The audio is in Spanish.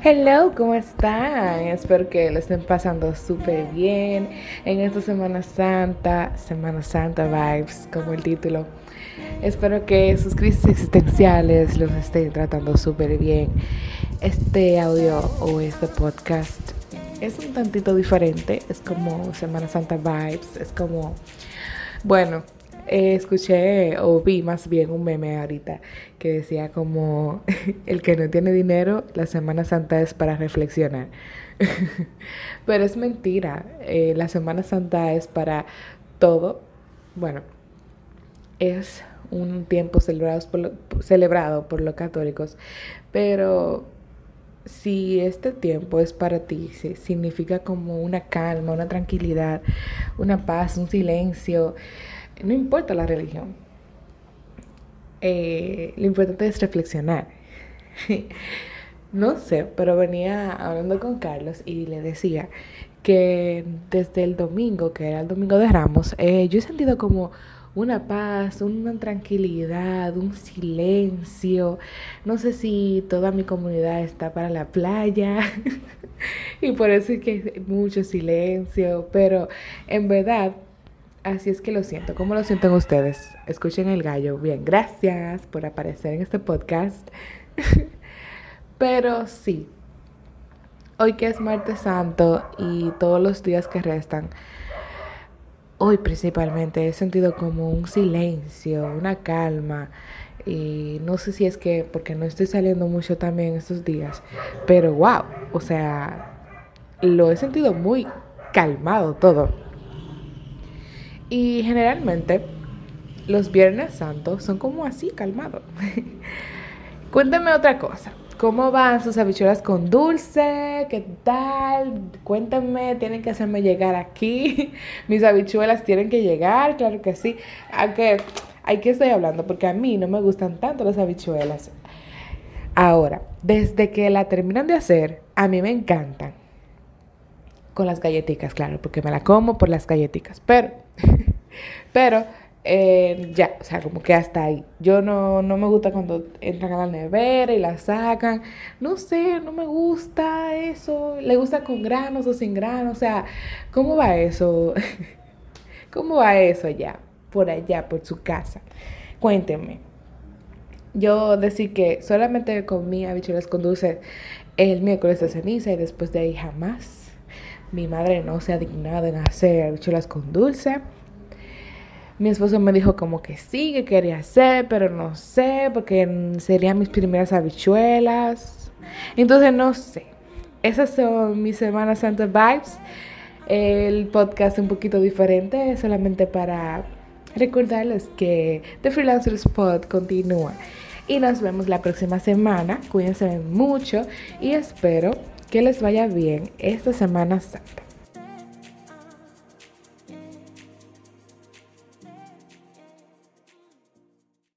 Hello, ¿cómo están? Espero que lo estén pasando súper bien en esta Semana Santa, Semana Santa Vibes, como el título. Espero que sus crisis existenciales los estén tratando súper bien. Este audio o este podcast es un tantito diferente, es como Semana Santa Vibes, es como, bueno, eh, escuché o vi más bien un meme ahorita que decía como el que no tiene dinero, la Semana Santa es para reflexionar. Pero es mentira, eh, la Semana Santa es para todo. Bueno, es un tiempo celebrado por, celebrado por los católicos, pero si este tiempo es para ti, significa como una calma, una tranquilidad, una paz, un silencio, no importa la religión. Eh, lo importante es reflexionar. no sé, pero venía hablando con Carlos y le decía que desde el domingo, que era el domingo de Ramos, eh, yo he sentido como una paz, una tranquilidad, un silencio. No sé si toda mi comunidad está para la playa y por eso es que hay mucho silencio, pero en verdad Así es que lo siento. ¿Cómo lo sienten ustedes? Escuchen el gallo. Bien, gracias por aparecer en este podcast. Pero sí, hoy que es martes santo y todos los días que restan, hoy principalmente he sentido como un silencio, una calma. Y no sé si es que porque no estoy saliendo mucho también estos días, pero wow, o sea, lo he sentido muy calmado todo. Y generalmente los Viernes Santos son como así, calmados. Cuéntame otra cosa. ¿Cómo van sus habichuelas con dulce? ¿Qué tal? Cuéntame, tienen que hacerme llegar aquí. Mis habichuelas tienen que llegar, claro que sí. ¿A qué, ¿Hay que estoy hablando? Porque a mí no me gustan tanto las habichuelas. Ahora, desde que la terminan de hacer, a mí me encantan. Con las galletitas, claro, porque me la como por las galletitas. Pero pero eh, ya, o sea, como que hasta ahí. Yo no, no me gusta cuando entran a la nevera y la sacan. No sé, no me gusta eso. ¿Le gusta con granos o sin granos? O sea, ¿cómo va eso? ¿Cómo va eso allá? Por allá, por su casa. Cuéntenme. Yo decía que solamente comí habichuelas con dulce el miércoles de ceniza y después de ahí jamás. Mi madre no se ha dignado en hacer habichuelas con dulce. Mi esposo me dijo como que sí, que quería hacer, pero no sé, porque serían mis primeras habichuelas. Entonces no sé. Esas son mis Semanas Santa Vibes. El podcast un poquito diferente, solamente para recordarles que The Freelancer Spot continúa. Y nos vemos la próxima semana. Cuídense mucho y espero que les vaya bien esta Semana Santa.